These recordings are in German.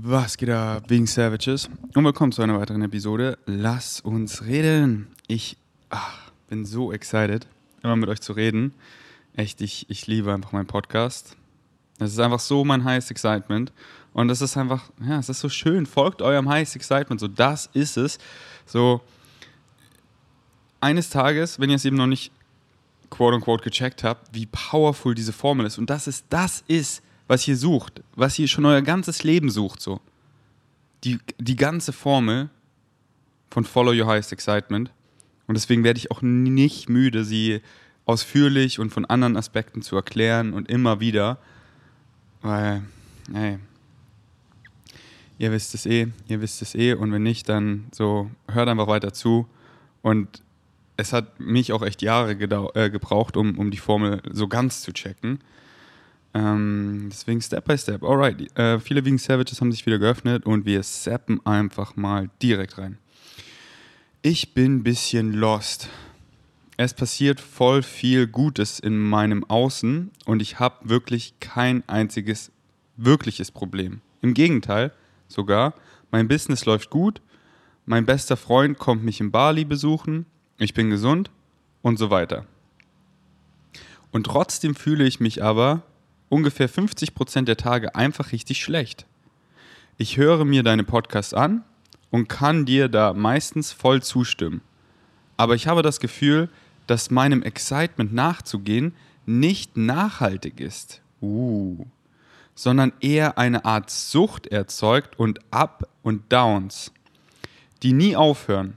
Was geht ab, wegen Savages? Und willkommen zu einer weiteren Episode. Lass uns reden. Ich ach, bin so excited, immer mit euch zu reden. Echt, ich, ich liebe einfach meinen Podcast. Es ist einfach so mein Highest Excitement. Und es ist einfach, ja, es ist so schön. Folgt eurem Highest Excitement. So, das ist es. So, eines Tages, wenn ihr es eben noch nicht quote unquote gecheckt habt, wie powerful diese Formel ist. Und das ist, das ist, was ihr sucht, was ihr schon euer ganzes Leben sucht, so. Die, die ganze Formel von Follow Your Highest Excitement. Und deswegen werde ich auch nicht müde, sie ausführlich und von anderen Aspekten zu erklären und immer wieder. Weil, hey, ihr wisst es eh, ihr wisst es eh. Und wenn nicht, dann so, hört einfach weiter zu. Und es hat mich auch echt Jahre äh, gebraucht, um, um die Formel so ganz zu checken. Ähm, deswegen Step by Step. Alright, äh, viele Vegan Savages haben sich wieder geöffnet und wir zappen einfach mal direkt rein. Ich bin ein bisschen lost. Es passiert voll viel Gutes in meinem Außen und ich habe wirklich kein einziges wirkliches Problem. Im Gegenteil, sogar, mein Business läuft gut, mein bester Freund kommt mich in Bali besuchen, ich bin gesund und so weiter. Und trotzdem fühle ich mich aber ungefähr 50 Prozent der Tage einfach richtig schlecht. Ich höre mir deine Podcasts an und kann dir da meistens voll zustimmen. Aber ich habe das Gefühl, dass meinem Excitement nachzugehen nicht nachhaltig ist. Uh. Sondern eher eine Art Sucht erzeugt und Up und Downs, die nie aufhören.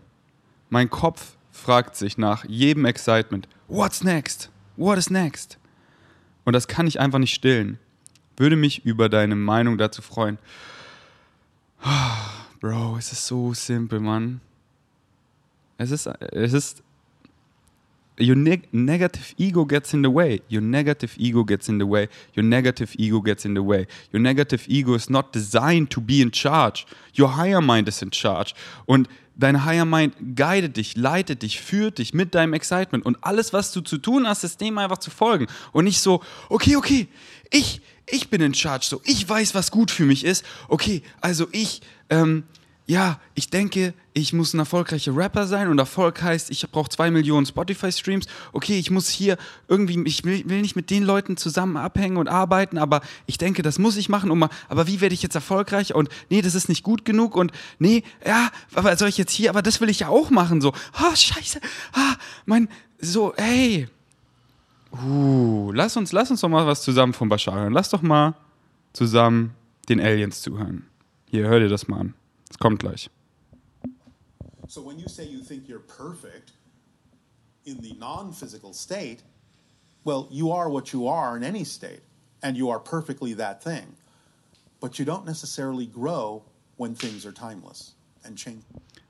Mein Kopf fragt sich nach jedem Excitement, What's next? What is next? Und das kann ich einfach nicht stillen. Würde mich über deine Meinung dazu freuen. Bro, es ist so simpel, Mann. Es ist, es ist, your neg negative ego gets in the way. Your negative ego gets in the way. Your negative ego gets in the way. Your negative ego is not designed to be in charge. Your higher mind is in charge. Und Dein Higher Mind guidet dich, leitet dich, führt dich mit deinem Excitement. Und alles, was du zu tun hast, ist dem einfach zu folgen. Und nicht so, okay, okay, ich, ich bin in charge, so, ich weiß, was gut für mich ist. Okay, also ich, ähm, ja, ich denke, ich muss ein erfolgreicher Rapper sein und Erfolg heißt, ich brauche zwei Millionen Spotify-Streams. Okay, ich muss hier irgendwie, ich will, will, nicht mit den Leuten zusammen abhängen und arbeiten, aber ich denke, das muss ich machen. Um, aber wie werde ich jetzt erfolgreich? Und nee, das ist nicht gut genug. Und nee, ja, aber soll ich jetzt hier, aber das will ich ja auch machen. So, oh, scheiße, ah, mein, so, hey. Uh, lass uns, lass uns doch mal was zusammen von Bashar hören. Lass doch mal zusammen den Aliens zuhören. Hier, hör dir das mal an. Es kommt gleich. So when you say you think you're perfect in the non-physical state, well, you are what you are in any state, and you are perfectly that thing. But you don't necessarily grow when things are timeless and change.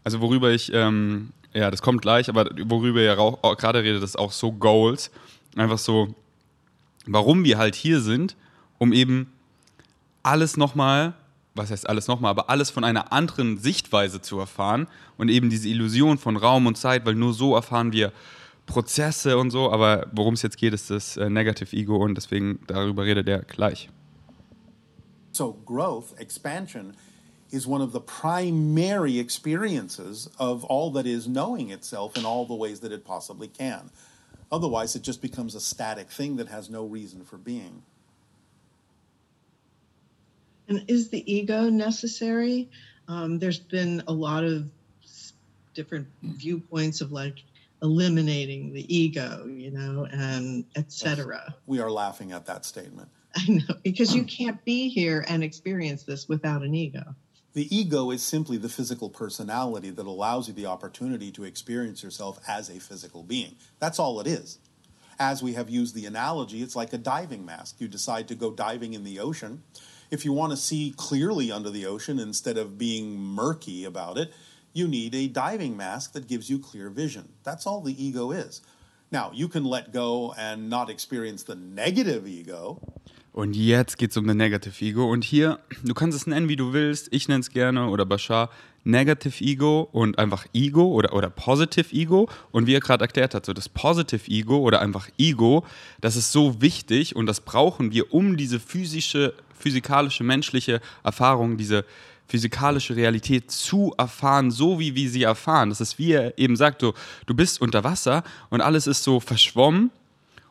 Also worüber ich, ähm, ja, das kommt gleich, aber worüber ihr gerade redet, ist auch so Goals. Einfach so, warum wir halt hier sind, um eben alles nochmal was heißt alles nochmal, aber alles von einer anderen Sichtweise zu erfahren und eben diese Illusion von Raum und Zeit, weil nur so erfahren wir Prozesse und so, aber worum es jetzt geht, ist das äh, Negative Ego und deswegen darüber redet er gleich. So growth, expansion is one of the primary experiences of all that is knowing itself in all the ways that it possibly can. Otherwise it just becomes a static thing that has no reason for being. And is the ego necessary? Um, there's been a lot of different viewpoints of like eliminating the ego, you know, and etc. Yes. We are laughing at that statement. I know, because you can't be here and experience this without an ego. The ego is simply the physical personality that allows you the opportunity to experience yourself as a physical being. That's all it is. As we have used the analogy, it's like a diving mask. You decide to go diving in the ocean if you want to see clearly under the ocean instead of being murky about it, you need a diving mask that gives you clear vision. That's all the ego is. Now, you can let go and not experience the negative ego. Und jetzt geht es um das Negative Ego. Und hier, du kannst es nennen, wie du willst. Ich nenne es gerne oder Bashar Negative Ego und einfach Ego oder, oder Positive Ego. Und wie er gerade erklärt hat, so das Positive Ego oder einfach Ego, das ist so wichtig und das brauchen wir, um diese physische physikalische, menschliche Erfahrung, diese physikalische Realität zu erfahren, so wie wir sie erfahren. Das ist, wie er eben sagt, du, du bist unter Wasser und alles ist so verschwommen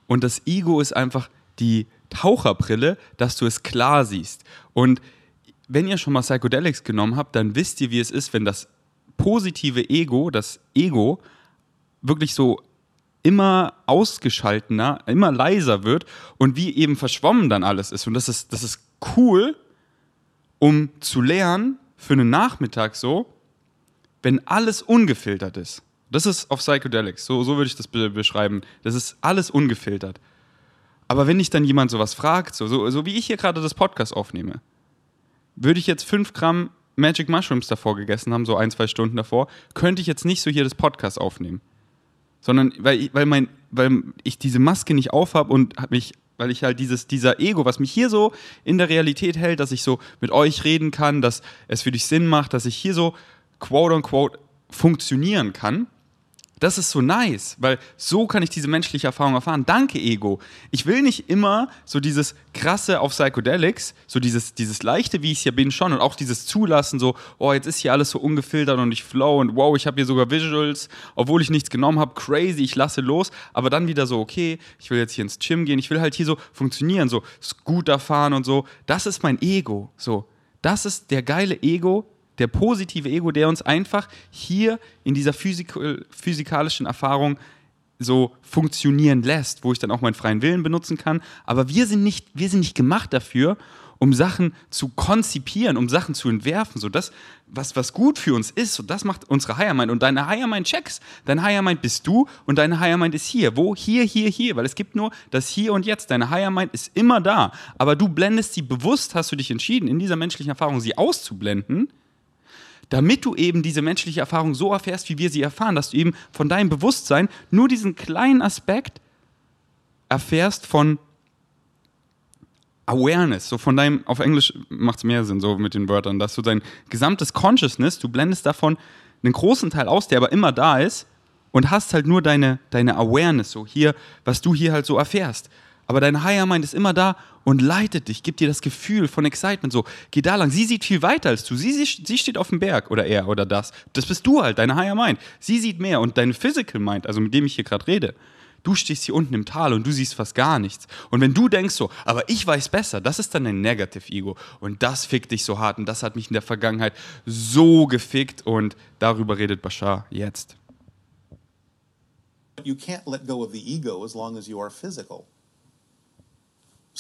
und das Ego ist einfach die Taucherbrille, dass du es klar siehst. Und wenn ihr schon mal Psychedelics genommen habt, dann wisst ihr, wie es ist, wenn das positive Ego, das Ego, wirklich so immer ausgeschaltener, immer leiser wird und wie eben verschwommen dann alles ist. Und das ist, das ist cool, um zu lernen für einen Nachmittag so, wenn alles ungefiltert ist. Das ist auf Psychedelics, so, so würde ich das be beschreiben. Das ist alles ungefiltert. Aber wenn ich dann jemand sowas fragt, so, so, so wie ich hier gerade das Podcast aufnehme, würde ich jetzt 5 Gramm Magic Mushrooms davor gegessen haben, so ein, zwei Stunden davor, könnte ich jetzt nicht so hier das Podcast aufnehmen. Sondern weil ich, weil mein, weil ich diese Maske nicht aufhab und mich, weil ich halt dieses, dieser Ego, was mich hier so in der Realität hält, dass ich so mit euch reden kann, dass es für dich Sinn macht, dass ich hier so quote unquote funktionieren kann, das ist so nice, weil so kann ich diese menschliche Erfahrung erfahren. Danke, Ego. Ich will nicht immer so dieses krasse auf Psychedelics, so dieses, dieses leichte, wie ich es ja bin, schon und auch dieses Zulassen, so, oh, jetzt ist hier alles so ungefiltert und ich flow und wow, ich habe hier sogar Visuals, obwohl ich nichts genommen habe, crazy, ich lasse los, aber dann wieder so, okay, ich will jetzt hier ins Gym gehen, ich will halt hier so funktionieren, so Scooter fahren und so. Das ist mein Ego, so. Das ist der geile Ego, der positive Ego, der uns einfach hier in dieser physik physikalischen Erfahrung so funktionieren lässt, wo ich dann auch meinen freien Willen benutzen kann. Aber wir sind nicht, wir sind nicht gemacht dafür, um Sachen zu konzipieren, um Sachen zu entwerfen. So das, was, was gut für uns ist, so das macht unsere Higher Mind. Und deine Higher Mind checks. Dein Higher Mind bist du und deine Higher Mind ist hier. Wo? Hier, hier, hier. Weil es gibt nur das Hier und Jetzt. Deine Higher Mind ist immer da. Aber du blendest sie bewusst, hast du dich entschieden, in dieser menschlichen Erfahrung sie auszublenden damit du eben diese menschliche Erfahrung so erfährst, wie wir sie erfahren, dass du eben von deinem Bewusstsein nur diesen kleinen Aspekt erfährst von Awareness, so von deinem, auf Englisch macht es mehr Sinn, so mit den Wörtern, dass du dein gesamtes Consciousness, du blendest davon einen großen Teil aus, der aber immer da ist und hast halt nur deine, deine Awareness, so hier, was du hier halt so erfährst. Aber dein Higher Mind ist immer da und leitet dich, gibt dir das Gefühl von Excitement. So, geh da lang. Sie sieht viel weiter als du. Sie, sie, sie steht auf dem Berg oder er oder das. Das bist du halt, deine Higher Mind. Sie sieht mehr und dein Physical Mind, also mit dem ich hier gerade rede, du stehst hier unten im Tal und du siehst fast gar nichts. Und wenn du denkst so, aber ich weiß besser, das ist dann dein Negative Ego. Und das fickt dich so hart und das hat mich in der Vergangenheit so gefickt und darüber redet Bashar jetzt. You can't let go of the ego as long as you are physical.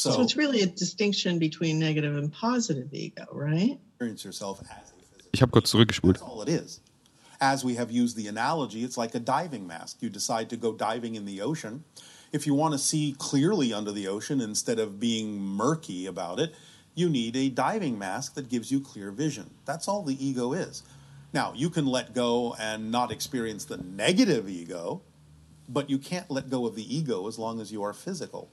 So, So it's really a distinction between negative and positive ego, right? experience yourself as a physical Ich habe kurz zurückgespult. That's all it is. As we have used the analogy, it's like a diving mask. You decide to go diving in the ocean. If you want to see clearly under the ocean instead of being murky about it, you need a diving mask that gives you clear vision. That's all the ego is. Now, you can let go and not experience the negative ego, but you can't let go of the ego as long as you are physical.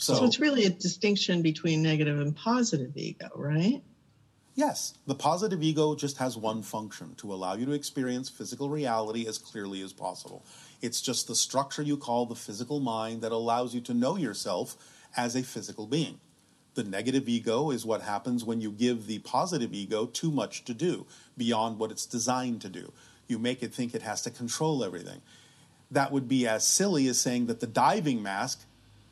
So, So, it's really a distinction between negative and positive ego, right? Yes, the positive ego just has one function to allow you to experience physical reality as clearly as possible. It's just the structure you call the physical mind that allows you to know yourself as a physical being. The negative ego is what happens when you give the positive ego too much to do beyond what it's designed to do. You make it think it has to control everything. That would be as silly as saying that the diving mask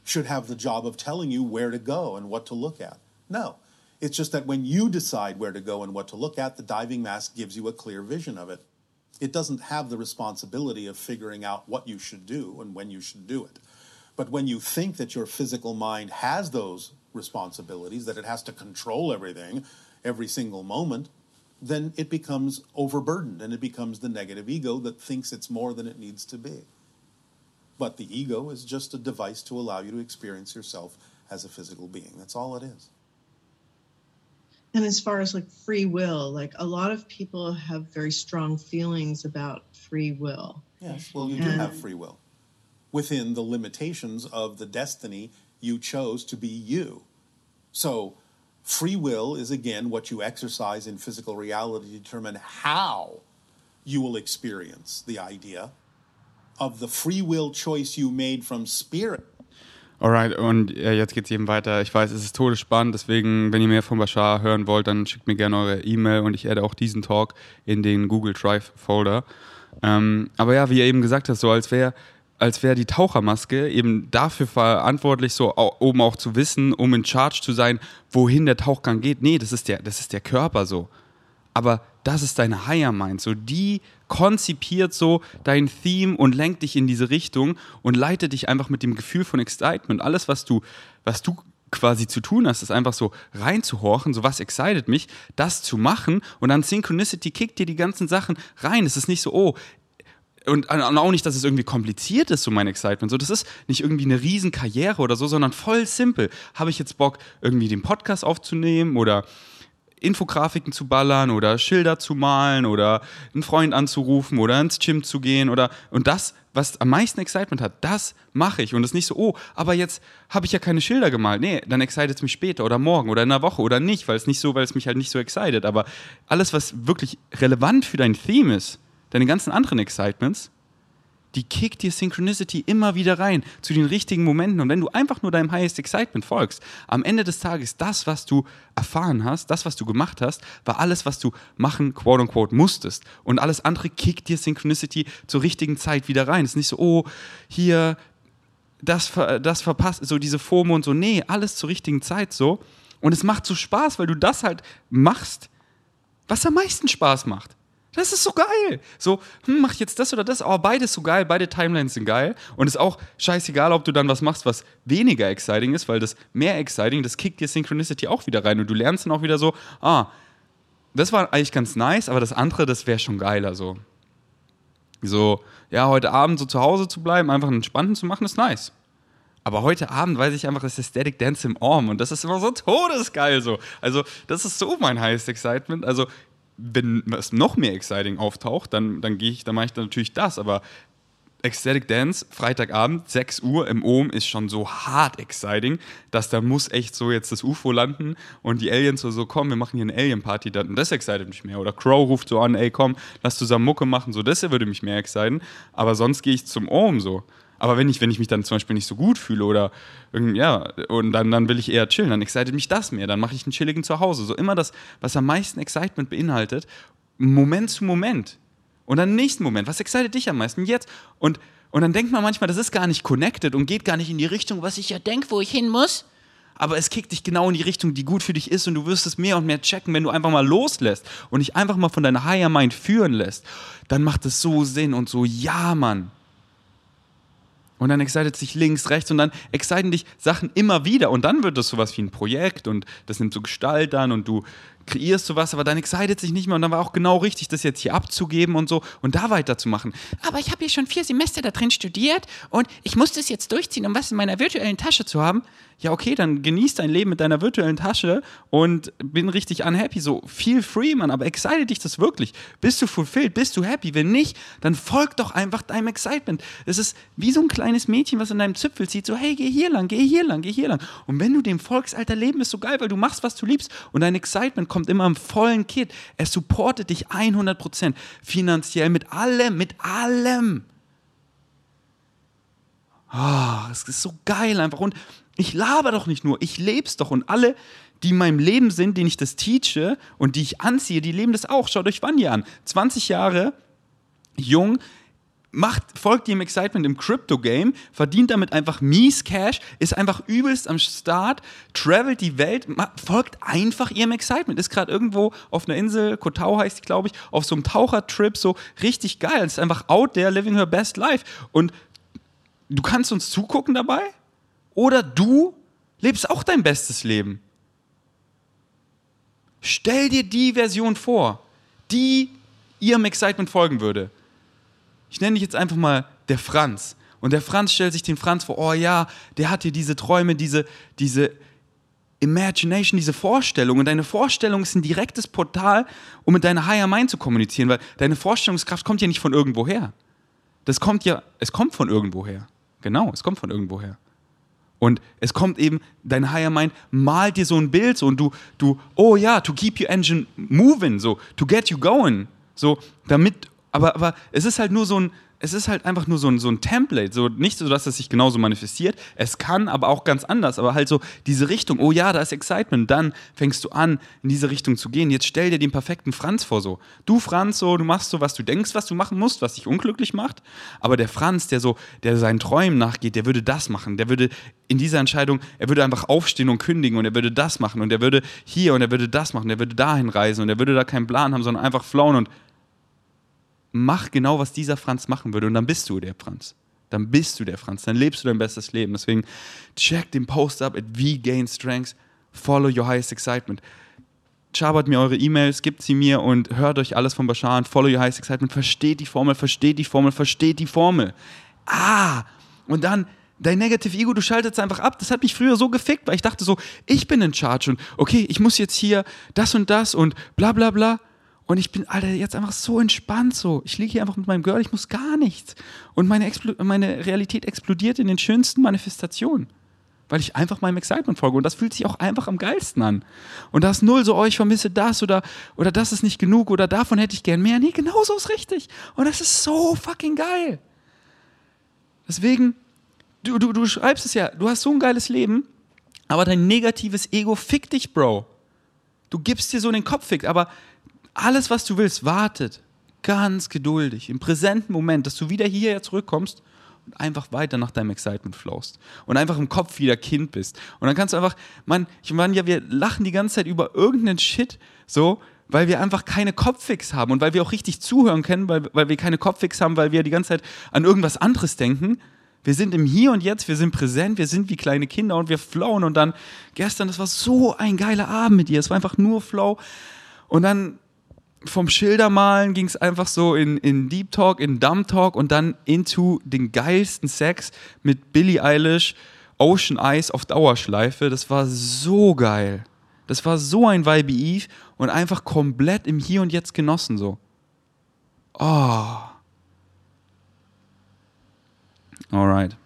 should have the job of telling you where to go and what to look at. No. It's just that when you decide where to go and what to look at, the diving mask gives you a clear vision of it. It doesn't have the responsibility of figuring out what you should do and when you should do it. But when you think that your physical mind has those responsibilities, that it has to control everything every single moment, then it becomes overburdened and it becomes the negative ego that thinks it's more than it needs to be. But the ego is just a device to allow you to experience yourself as a physical being. That's all it is. And as far as like free will, like a lot of people have very strong feelings about free will. Yes, well, you do have free will within the limitations of the destiny you chose to be you. So, free will is again what you exercise in physical reality to determine how you will experience the idea of the free will choice you made from spirit. Alright, und äh, jetzt geht's eben weiter. Ich weiß, es ist todesspannend, deswegen, wenn ihr mehr von Bashar hören wollt, dann schickt mir gerne eure E-Mail und ich adde auch diesen Talk in den Google Drive Folder. Ähm, aber ja, wie ihr eben gesagt habt, so als wäre als wäre die Tauchermaske eben dafür verantwortlich, so oben auch zu wissen, um in Charge zu sein, wohin der Tauchgang geht. Nee, das ist der, das ist der Körper so. Aber das ist deine Higher Mind. So, die konzipiert so dein Theme und lenkt dich in diese Richtung und leitet dich einfach mit dem Gefühl von Excitement. Alles, was du, was du quasi zu tun hast, ist einfach so reinzuhorchen, so was excited mich, das zu machen und dann Synchronicity kickt dir die ganzen Sachen rein. Es ist nicht so, oh, und auch nicht, dass es irgendwie kompliziert ist, so mein Excitement. So, das ist nicht irgendwie eine Riesenkarriere oder so, sondern voll simpel. Habe ich jetzt Bock, irgendwie den Podcast aufzunehmen oder Infografiken zu ballern oder Schilder zu malen oder einen Freund anzurufen oder ins Gym zu gehen oder und das, was am meisten Excitement hat, das mache ich und es ist nicht so, oh, aber jetzt habe ich ja keine Schilder gemalt. Nee, dann excited es mich später oder morgen oder in einer Woche oder nicht, weil es nicht so, weil es mich halt nicht so excited, aber alles was wirklich relevant für dein Theme ist, deine ganzen anderen Excitements, die kickt dir Synchronicity immer wieder rein zu den richtigen Momenten. Und wenn du einfach nur deinem Highest Excitement folgst, am Ende des Tages, das, was du erfahren hast, das, was du gemacht hast, war alles, was du machen, quote unquote, musstest. Und alles andere kickt dir Synchronicity zur richtigen Zeit wieder rein. Es ist nicht so, oh, hier, das, das verpasst, so diese FOMO und so. Nee, alles zur richtigen Zeit so. Und es macht so Spaß, weil du das halt machst, was am meisten Spaß macht. Das ist so geil. So, hm, mach ich jetzt das oder das? Oh, beides so geil, beide Timelines sind geil. Und ist auch scheißegal, ob du dann was machst, was weniger exciting ist, weil das mehr exciting, das kickt dir Synchronicity auch wieder rein. Und du lernst dann auch wieder so, ah, das war eigentlich ganz nice, aber das andere, das wäre schon geiler. So. so, ja, heute Abend so zu Hause zu bleiben, einfach einen entspannten zu machen, ist nice. Aber heute Abend weiß ich einfach, das ist Static Dance im Arm und das ist immer so todesgeil so. Also, das ist so mein highest excitement. Also, wenn was noch mehr exciting auftaucht, dann, dann gehe ich, dann mache ich dann natürlich das. Aber Ecstatic Dance, Freitagabend, 6 Uhr im Ohm, ist schon so hart exciting, dass da muss echt so jetzt das UFO landen und die Aliens so, so komm, wir machen hier eine Alien-Party, dann das excited mich mehr. Oder Crow ruft so an, ey komm, lass zusammen Mucke machen, so das würde mich mehr exciten. Aber sonst gehe ich zum Ohm so. Aber wenn ich, wenn ich mich dann zum Beispiel nicht so gut fühle oder ja, und dann, dann will ich eher chillen, dann excited mich das mehr, dann mache ich einen chilligen Zuhause. So immer das, was am meisten Excitement beinhaltet, Moment zu Moment. Und dann nächsten Moment, was excited dich am meisten jetzt? Und, und dann denkt man manchmal, das ist gar nicht connected und geht gar nicht in die Richtung, was ich ja denke, wo ich hin muss. Aber es kickt dich genau in die Richtung, die gut für dich ist und du wirst es mehr und mehr checken, wenn du einfach mal loslässt und dich einfach mal von deiner Higher Mind führen lässt. Dann macht es so Sinn und so, ja, Mann. Und dann excited sich links, rechts und dann exciten dich Sachen immer wieder. Und dann wird das sowas wie ein Projekt und das nimmt so Gestalt an und du kreierst sowas, aber dann excited sich nicht mehr und dann war auch genau richtig, das jetzt hier abzugeben und so und da weiterzumachen. Aber ich habe hier schon vier Semester da drin studiert und ich muss das jetzt durchziehen, um was in meiner virtuellen Tasche zu haben ja, okay, dann genieß dein Leben mit deiner virtuellen Tasche und bin richtig unhappy. So, feel free, Mann, aber excite dich das wirklich. Bist du fulfilled? Bist du happy? Wenn nicht, dann folg doch einfach deinem Excitement. Es ist wie so ein kleines Mädchen, was in deinem Zipfel zieht, so, hey, geh hier lang, geh hier lang, geh hier lang. Und wenn du dem folgst, alter, Leben ist so geil, weil du machst, was du liebst und dein Excitement kommt immer im vollen Kit. Er supportet dich 100%. Finanziell, mit allem, mit allem. Oh, es ist so geil einfach. Und ich laber doch nicht nur, ich leb's doch. Und alle, die in meinem Leben sind, denen ich das teache und die ich anziehe, die leben das auch. Schaut euch Vanya an. 20 Jahre, jung, macht, folgt ihrem Excitement im Crypto-Game, verdient damit einfach mies Cash, ist einfach übelst am Start, travelt die Welt, folgt einfach ihrem Excitement. Ist gerade irgendwo auf einer Insel, Kotau heißt die, glaube ich, auf so einem Tauchertrip, so richtig geil. Ist einfach out there, living her best life. Und du kannst uns zugucken dabei oder du lebst auch dein bestes Leben. Stell dir die Version vor, die ihrem Excitement folgen würde. Ich nenne dich jetzt einfach mal der Franz. Und der Franz stellt sich den Franz vor, oh ja, der hat hier diese Träume, diese, diese Imagination, diese Vorstellung. Und deine Vorstellung ist ein direktes Portal, um mit deiner Higher Mind zu kommunizieren, weil deine Vorstellungskraft kommt ja nicht von irgendwoher. Das kommt ja, es kommt von irgendwoher. Genau, es kommt von irgendwoher. Und es kommt eben, dein Higher Mind malt dir so ein Bild so und du, du, oh ja, to keep your engine moving, so, to get you going. So, damit, aber, aber es ist halt nur so ein, es ist halt einfach nur so ein, so ein Template. So, nicht so, dass es sich genauso manifestiert. Es kann, aber auch ganz anders. Aber halt so diese Richtung, oh ja, da ist Excitement. Dann fängst du an, in diese Richtung zu gehen. Jetzt stell dir den perfekten Franz vor so. Du, Franz, so, du machst so, was du denkst, was du machen musst, was dich unglücklich macht. Aber der Franz, der so, der seinen Träumen nachgeht, der würde das machen. Der würde in dieser Entscheidung, er würde einfach aufstehen und kündigen und er würde das machen und er würde hier und er würde das machen, er würde dahin reisen und er würde da keinen Plan haben, sondern einfach flown und mach genau, was dieser Franz machen würde und dann bist du der Franz. Dann bist du der Franz, dann lebst du dein bestes Leben. Deswegen check den Post up at Strengths, follow your highest excitement. Schabert mir eure E-Mails, gebt sie mir und hört euch alles von Bashar an. Follow your highest excitement. Versteht die Formel, versteht die Formel, versteht die Formel. Ah! Und dann dein Negative Ego, du schaltest einfach ab. Das hat mich früher so gefickt, weil ich dachte so, ich bin in Charge und okay, ich muss jetzt hier das und das und bla bla bla. Und ich bin, Alter, jetzt einfach so entspannt so. Ich liege hier einfach mit meinem Girl, ich muss gar nichts. Und meine, Explo meine Realität explodiert in den schönsten Manifestationen. Weil ich einfach meinem Excitement folge. Und das fühlt sich auch einfach am geilsten an. Und da ist null so, oh, ich vermisse das oder, oder das ist nicht genug oder davon hätte ich gern mehr. Nee, genau so ist richtig. Und das ist so fucking geil. Deswegen, du, du, du schreibst es ja, du hast so ein geiles Leben, aber dein negatives Ego fickt dich, Bro. Du gibst dir so den Kopf fickt, aber alles, was du willst, wartet ganz geduldig, im präsenten Moment, dass du wieder hierher zurückkommst und einfach weiter nach deinem Excitement flowst und einfach im Kopf wieder Kind bist. Und dann kannst du einfach, man, ich meine, ja, wir lachen die ganze Zeit über irgendeinen Shit, so, weil wir einfach keine Kopffix haben und weil wir auch richtig zuhören können, weil, weil wir keine Kopffix haben, weil wir die ganze Zeit an irgendwas anderes denken. Wir sind im Hier und Jetzt, wir sind präsent, wir sind wie kleine Kinder und wir flowen. Und dann gestern, das war so ein geiler Abend mit dir. Es war einfach nur Flow. Und dann vom Schildermalen ging es einfach so in, in Deep Talk, in Dumb Talk und dann into den geilsten Sex mit Billie Eilish, Ocean Eyes auf Dauerschleife. Das war so geil. Das war so ein Vibe Eve und einfach komplett im Hier und Jetzt genossen so. Oh. Alright.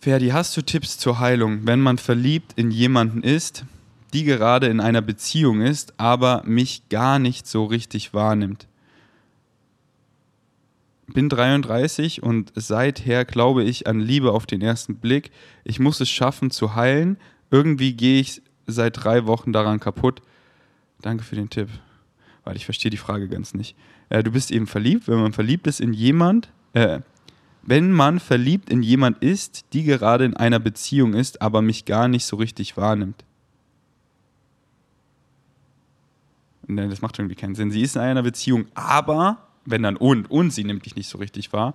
Ferdi, hast du Tipps zur Heilung, wenn man verliebt in jemanden ist, die gerade in einer Beziehung ist, aber mich gar nicht so richtig wahrnimmt. Bin 33 und seither glaube ich an Liebe auf den ersten Blick. Ich muss es schaffen zu heilen. Irgendwie gehe ich seit drei Wochen daran kaputt. Danke für den Tipp. Weil ich verstehe die Frage ganz nicht. Äh, du bist eben verliebt. Wenn man verliebt ist in jemand, äh, wenn man verliebt in jemand ist, die gerade in einer Beziehung ist, aber mich gar nicht so richtig wahrnimmt. Nein, das macht irgendwie keinen Sinn. Sie ist in einer Beziehung, aber, wenn dann und, und sie nimmt dich nicht so richtig wahr,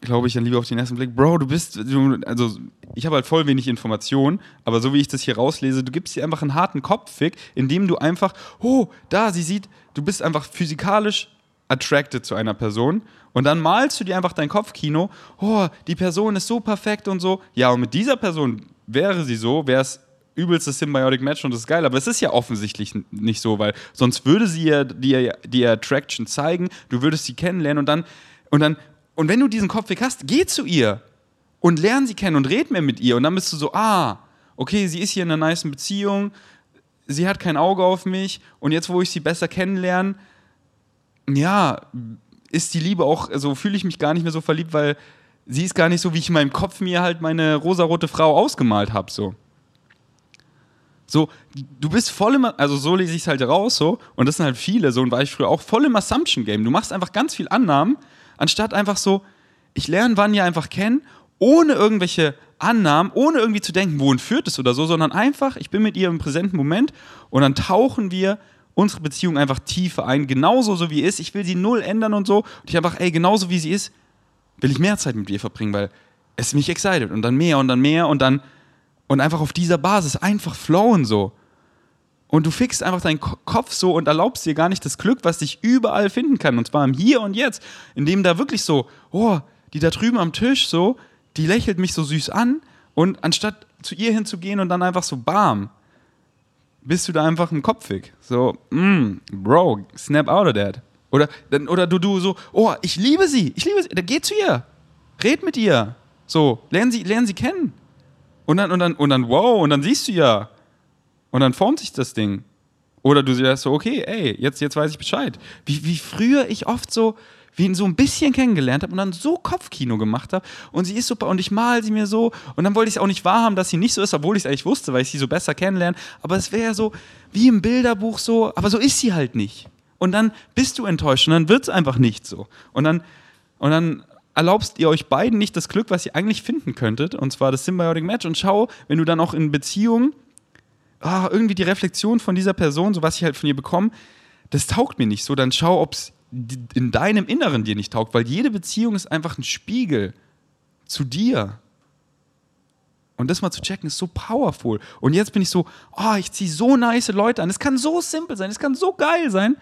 glaube ich dann lieber auf den ersten Blick, Bro, du bist, also ich habe halt voll wenig Informationen, aber so wie ich das hier rauslese, du gibst dir einfach einen harten Kopffick, indem du einfach, oh, da, sie sieht, du bist einfach physikalisch attracted zu einer Person und dann malst du dir einfach dein Kopfkino, oh, die Person ist so perfekt und so. Ja, und mit dieser Person wäre sie so, wäre es übelstes Symbiotic Match und das ist geil, aber es ist ja offensichtlich nicht so, weil sonst würde sie ja dir die Attraction zeigen, du würdest sie kennenlernen und dann und dann und wenn du diesen Kopfweg hast, geh zu ihr und lern sie kennen und red mehr mit ihr und dann bist du so, ah, okay, sie ist hier in einer nice Beziehung, sie hat kein Auge auf mich und jetzt, wo ich sie besser kennenlerne, ja, ist die Liebe auch, so also fühle ich mich gar nicht mehr so verliebt, weil sie ist gar nicht so, wie ich in meinem Kopf mir halt meine rosarote Frau ausgemalt habe, so. So, du bist voll im, also so lese ich es halt raus, so, und das sind halt viele, so, und war ich früher auch voll im Assumption-Game. Du machst einfach ganz viel Annahmen, anstatt einfach so, ich lerne Vanya einfach kennen, ohne irgendwelche Annahmen, ohne irgendwie zu denken, wohin führt es oder so, sondern einfach, ich bin mit ihr im präsenten Moment und dann tauchen wir unsere Beziehung einfach tiefer ein, genauso so wie ist. Ich will sie null ändern und so. Und ich einfach, ey, genauso wie sie ist, will ich mehr Zeit mit ihr verbringen, weil es mich excited und dann mehr und dann mehr und dann und einfach auf dieser Basis einfach flowen so. Und du fixst einfach deinen Kopf so und erlaubst dir gar nicht das Glück, was dich überall finden kann. Und zwar im Hier und Jetzt, indem da wirklich so, oh, die da drüben am Tisch so, die lächelt mich so süß an und anstatt zu ihr hinzugehen und dann einfach so bam, bist du da einfach im Kopfig. So, mm, Bro, snap out of that. Oder, oder du, du so, oh, ich liebe sie, ich liebe sie, dann geh zu ihr, red mit ihr. So, lernen sie, lernen sie kennen. Und dann, und dann, und dann, wow, und dann siehst du ja. Und dann formt sich das Ding. Oder du sagst so, okay, ey, jetzt, jetzt weiß ich Bescheid. Wie, wie früher ich oft so, wie ihn so ein bisschen kennengelernt habe und dann so Kopfkino gemacht habe und sie ist super und ich mal sie mir so und dann wollte ich es auch nicht wahrhaben, dass sie nicht so ist, obwohl ich es eigentlich wusste, weil ich sie so besser kennenlerne. Aber es wäre ja so wie im Bilderbuch so, aber so ist sie halt nicht. Und dann bist du enttäuscht und dann wird es einfach nicht so. Und dann, und dann erlaubst ihr euch beiden nicht das Glück, was ihr eigentlich finden könntet, und zwar das Symbiotic Match. Und schau, wenn du dann auch in Beziehung ah, irgendwie die Reflexion von dieser Person, so was ich halt von ihr bekomme, das taugt mir nicht so, dann schau, ob es in deinem Inneren dir nicht taugt, weil jede Beziehung ist einfach ein Spiegel zu dir. Und das mal zu checken, ist so powerful. Und jetzt bin ich so, oh, ich ziehe so nice Leute an. Es kann so simpel sein, es kann so geil sein,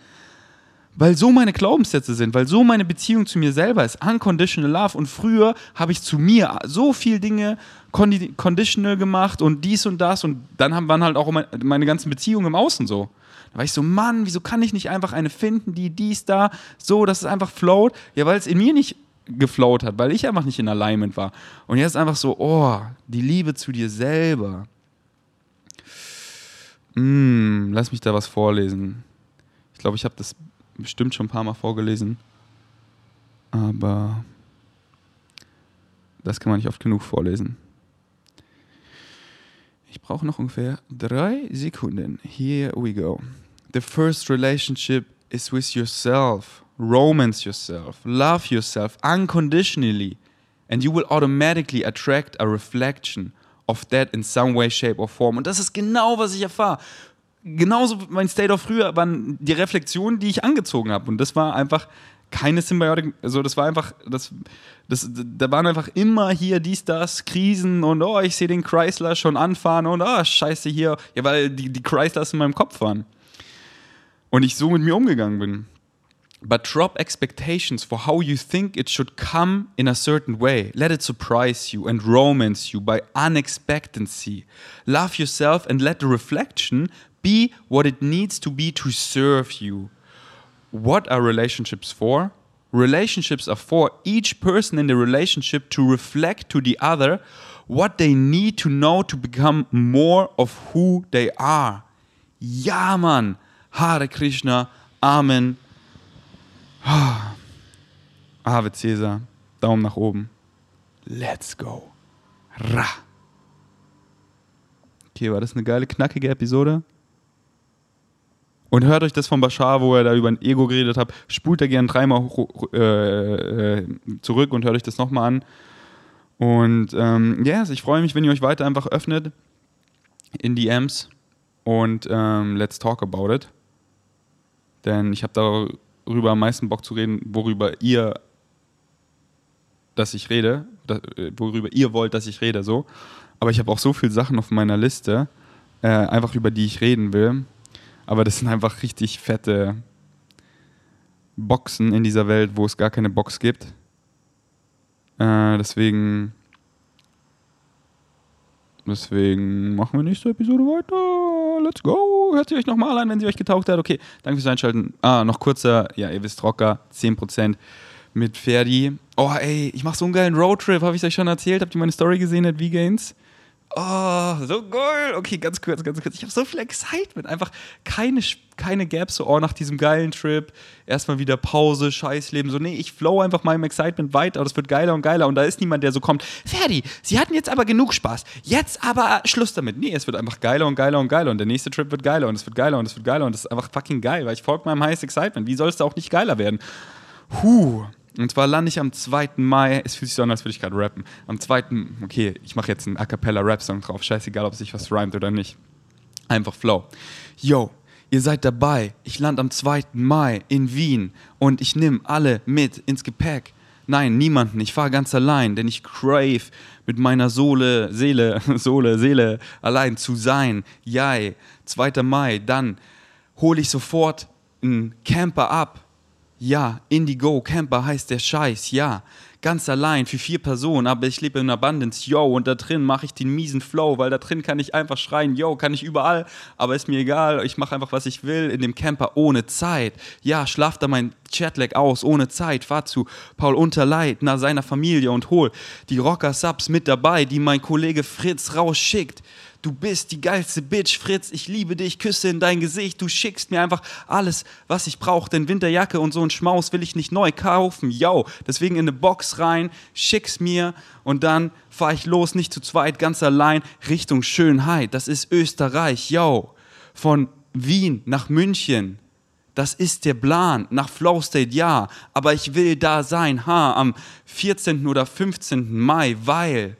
weil so meine Glaubenssätze sind, weil so meine Beziehung zu mir selber ist. Unconditional Love. Und früher habe ich zu mir so viel Dinge conditional gemacht und dies und das. Und dann haben, waren halt auch meine, meine ganzen Beziehungen im Außen so. Da war ich so, Mann, wieso kann ich nicht einfach eine finden, die dies, da, so, dass es einfach float? Ja, weil es in mir nicht geflowt hat, weil ich einfach nicht in Alignment war. Und jetzt einfach so, oh, die Liebe zu dir selber. Mm, lass mich da was vorlesen. Ich glaube, ich habe das bestimmt schon ein paar Mal vorgelesen. Aber das kann man nicht oft genug vorlesen. Ich brauche noch ungefähr drei Sekunden. Here we go. The first relationship is with yourself. Romance yourself. Love yourself unconditionally. And you will automatically attract a reflection of that in some way, shape or form. Und das ist genau, was ich erfahre. Genauso mein State of früher waren die Reflexionen, die ich angezogen habe. Und das war einfach keine Symbiotik, also das war einfach, das, das, da waren einfach immer hier dies, das, Krisen und oh, ich sehe den Chrysler schon anfahren und oh, scheiße hier, ja, weil die, die Chryslers in meinem Kopf waren und ich so mit mir umgegangen bin. But drop expectations for how you think it should come in a certain way. Let it surprise you and romance you by unexpectancy. Love yourself and let the reflection be what it needs to be to serve you. What are relationships for? Relationships are for each person in the relationship to reflect to the other what they need to know to become more of who they are. Ja, Mann. Hare Krishna, Amen. Ave Cäsar, Daumen nach oben. Let's go. Ra. Okay, war das eine geile, knackige Episode? Und hört euch das von Bashar, wo er da über ein Ego geredet hat, spult da gerne dreimal hoch, äh, äh, zurück und hört euch das nochmal an. Und ähm, yes, ich freue mich, wenn ihr euch weiter einfach öffnet in DMs und ähm, let's talk about it. Denn ich habe darüber am meisten Bock zu reden, worüber ihr, dass ich rede, äh, worüber ihr wollt, dass ich rede, so. Aber ich habe auch so viele Sachen auf meiner Liste, äh, einfach über die ich reden will. Aber das sind einfach richtig fette Boxen in dieser Welt, wo es gar keine Box gibt. Äh, deswegen Deswegen machen wir nächste Episode weiter. Let's go. Hört sie euch nochmal an, wenn sie euch getaucht hat. Okay, danke fürs Einschalten. Ah, noch kurzer, ja, ihr wisst, Rocker, 10% mit Ferdi. Oh, ey, ich mache so einen geilen Roadtrip. Habe ich euch schon erzählt? Habt ihr meine Story gesehen at V-Gains? Oh, so geil. Okay, ganz kurz, ganz kurz. Ich habe so viel Excitement. Einfach keine, keine Gaps, so, oh, nach diesem geilen Trip, erstmal wieder Pause, Scheißleben. So, nee, ich flow einfach meinem Excitement weiter. Das wird geiler und geiler. Und da ist niemand, der so kommt, Ferdi, Sie hatten jetzt aber genug Spaß. Jetzt aber Schluss damit. Nee, es wird einfach geiler und geiler und geiler. Und der nächste Trip wird geiler und es wird geiler und es wird geiler. Und es ist einfach fucking geil, weil ich folge meinem Highest Excitement. Wie soll es da auch nicht geiler werden? Huh. Und zwar lande ich am 2. Mai, es fühlt sich so an, als würde ich gerade rappen. Am 2. Okay, ich mache jetzt einen A Cappella Rap-Song drauf. Scheißegal, ob sich was rhymt oder nicht. Einfach Flow. Yo, ihr seid dabei. Ich lande am 2. Mai in Wien und ich nehme alle mit ins Gepäck. Nein, niemanden. Ich fahre ganz allein, denn ich crave mit meiner Sohle, Seele, Sohle, Seele allein zu sein. Jai, 2. Mai, dann hole ich sofort einen Camper ab ja, Indigo Camper heißt der Scheiß, ja. Ganz allein für vier Personen, aber ich lebe in Abundance, yo. Und da drin mache ich den miesen Flow, weil da drin kann ich einfach schreien, yo, kann ich überall, aber ist mir egal, ich mache einfach, was ich will in dem Camper ohne Zeit. Ja, schlaf da mein Chatlag aus, ohne Zeit, fahr zu Paul Unterleit, nach seiner Familie und hol die Rocker-Subs mit dabei, die mein Kollege Fritz rausschickt du bist die geilste Bitch, Fritz, ich liebe dich, küsse in dein Gesicht, du schickst mir einfach alles, was ich brauche, denn Winterjacke und so ein Schmaus will ich nicht neu kaufen, yo, deswegen in eine Box rein, schick's mir und dann fahr ich los, nicht zu zweit, ganz allein, Richtung Schönheit, das ist Österreich, yo, von Wien nach München, das ist der Plan. Nach Flow State ja. Aber ich will da sein, ha, am 14. oder 15. Mai, weil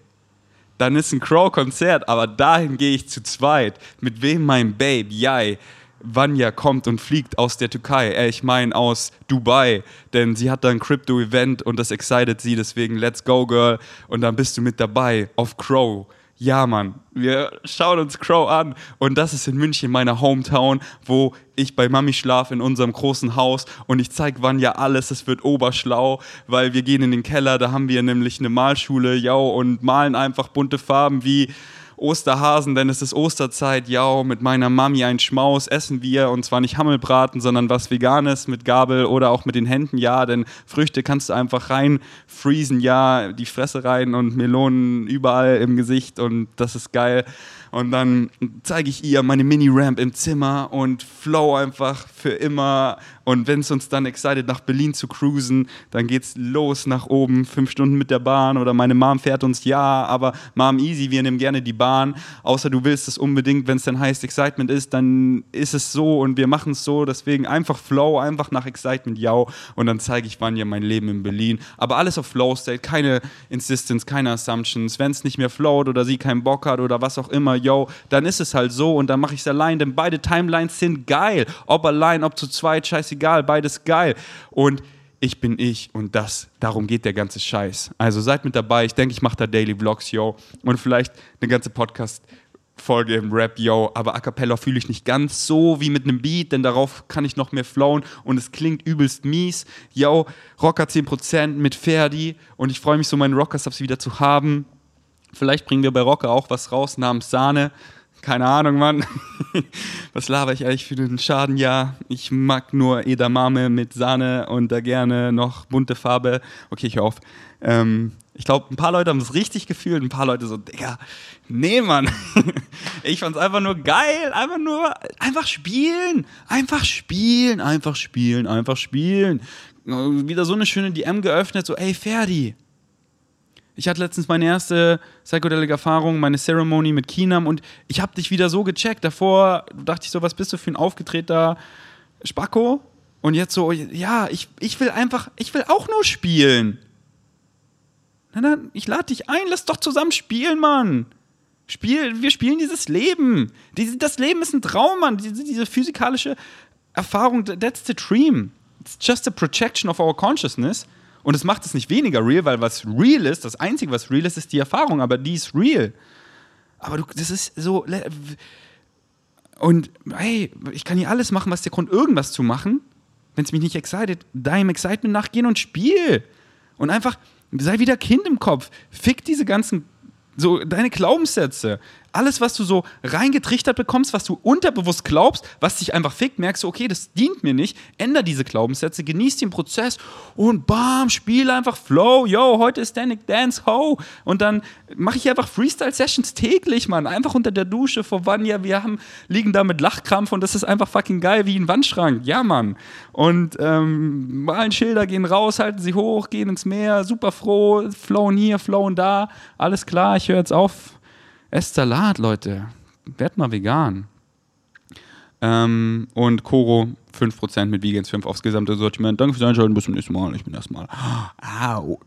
dann ist ein Crow-Konzert, aber dahin gehe ich zu zweit. Mit wem mein Babe, Jai, Vanya kommt und fliegt aus der Türkei, äh, ich meine aus Dubai, denn sie hat da ein Crypto-Event und das excited sie, deswegen let's go, Girl. Und dann bist du mit dabei auf Crow ja, Mann, wir schauen uns Crow an. Und das ist in München, meiner Hometown, wo ich bei Mami schlaf in unserem großen Haus. Und ich zeige Vanja alles, es wird oberschlau, weil wir gehen in den Keller, da haben wir nämlich eine Malschule, ja, und malen einfach bunte Farben wie Osterhasen, denn es ist Osterzeit, ja, mit meiner Mami ein Schmaus essen wir. Und zwar nicht Hammelbraten, sondern was Veganes mit Gabel oder auch mit den Händen, ja, denn Früchte kannst du einfach rein freezen, ja, die Fresse rein und Melonen überall im Gesicht. Und das ist geil. Und dann zeige ich ihr meine Mini-Ramp im Zimmer und flow einfach für immer. Und wenn es uns dann excited, nach Berlin zu cruisen, dann geht's los nach oben, fünf Stunden mit der Bahn. Oder meine Mom fährt uns, ja, aber Mom easy, wir nehmen gerne die Bahn. Außer du willst es unbedingt, wenn es dann heißt Excitement ist, dann ist es so und wir machen es so. Deswegen einfach Flow, einfach nach Excitement, ja. Und dann zeige ich wann ja mein Leben in Berlin. Aber alles auf Flow State, keine Insistence, keine Assumptions. Wenn es nicht mehr float oder sie keinen Bock hat oder was auch immer, yo, dann ist es halt so und dann mache ich es allein, denn beide Timelines sind geil. Ob allein, ob zu zweit, scheißegal, beides geil. Und ich bin ich und das, darum geht der ganze Scheiß. Also seid mit dabei, ich denke, ich mache da Daily Vlogs, yo, und vielleicht eine ganze Podcast- Folge im Rap, yo, aber A Cappella fühle ich nicht ganz so wie mit einem Beat, denn darauf kann ich noch mehr flowen und es klingt übelst mies. Yo, Rocker 10% mit Ferdi und ich freue mich so, meinen Rocker-Subs wieder zu haben. Vielleicht bringen wir bei Rocker auch was raus namens Sahne. Keine Ahnung, Mann. Was laber ich eigentlich für den Schaden? Ja, ich mag nur Edamame mit Sahne und da gerne noch bunte Farbe. Okay, ich höre auf. Ähm, ich glaube, ein paar Leute haben es richtig gefühlt, ein paar Leute so, Digga, nee, Mann. Ich fand es einfach nur geil, einfach nur, einfach spielen, einfach spielen, einfach spielen, einfach spielen. Wieder so eine schöne DM geöffnet, so, ey, Ferdi, ich hatte letztens meine erste Psychedelic-Erfahrung, meine Ceremony mit Kinam und ich habe dich wieder so gecheckt. Davor dachte ich so, was bist du für ein aufgetreter Spacko? Und jetzt so, ja, ich, ich will einfach, ich will auch nur spielen. Na dann, ich lade dich ein, lass doch zusammen spielen, Mann. Spiel, wir spielen dieses Leben. das Leben ist ein Traum, Mann. Diese, diese physikalische Erfahrung, that's the dream. It's just a projection of our consciousness. Und es macht es nicht weniger real, weil was real ist, das Einzige, was real ist, ist die Erfahrung, aber die ist real. Aber du, das ist so. Und hey, ich kann hier alles machen, was der Grund, irgendwas zu machen. Wenn es mich nicht excited, deinem Excitement nachgehen und spiel. Und einfach sei wieder Kind im Kopf. Fick diese ganzen, so deine Glaubenssätze alles, was du so reingetrichtert bekommst, was du unterbewusst glaubst, was dich einfach fickt, merkst du, okay, das dient mir nicht, änder diese Glaubenssätze, genieß den Prozess und bam, spiel einfach Flow, yo, heute ist Danik Dance, ho. Und dann mache ich einfach Freestyle-Sessions täglich, Mann, einfach unter der Dusche vor Vanya, wir haben, liegen da mit Lachkrampf und das ist einfach fucking geil wie ein Wandschrank, ja, Mann. Und ähm, malen Schilder, gehen raus, halten sie hoch, gehen ins Meer, super froh, flowen hier, flowen da, alles klar, ich höre jetzt auf Esst Salat, Leute. Werd mal vegan. Ähm, und Koro 5% mit Vegans 5 aufs gesamte Sortiment. Danke fürs Einschalten. Bis zum nächsten Mal. Ich bin erstmal out.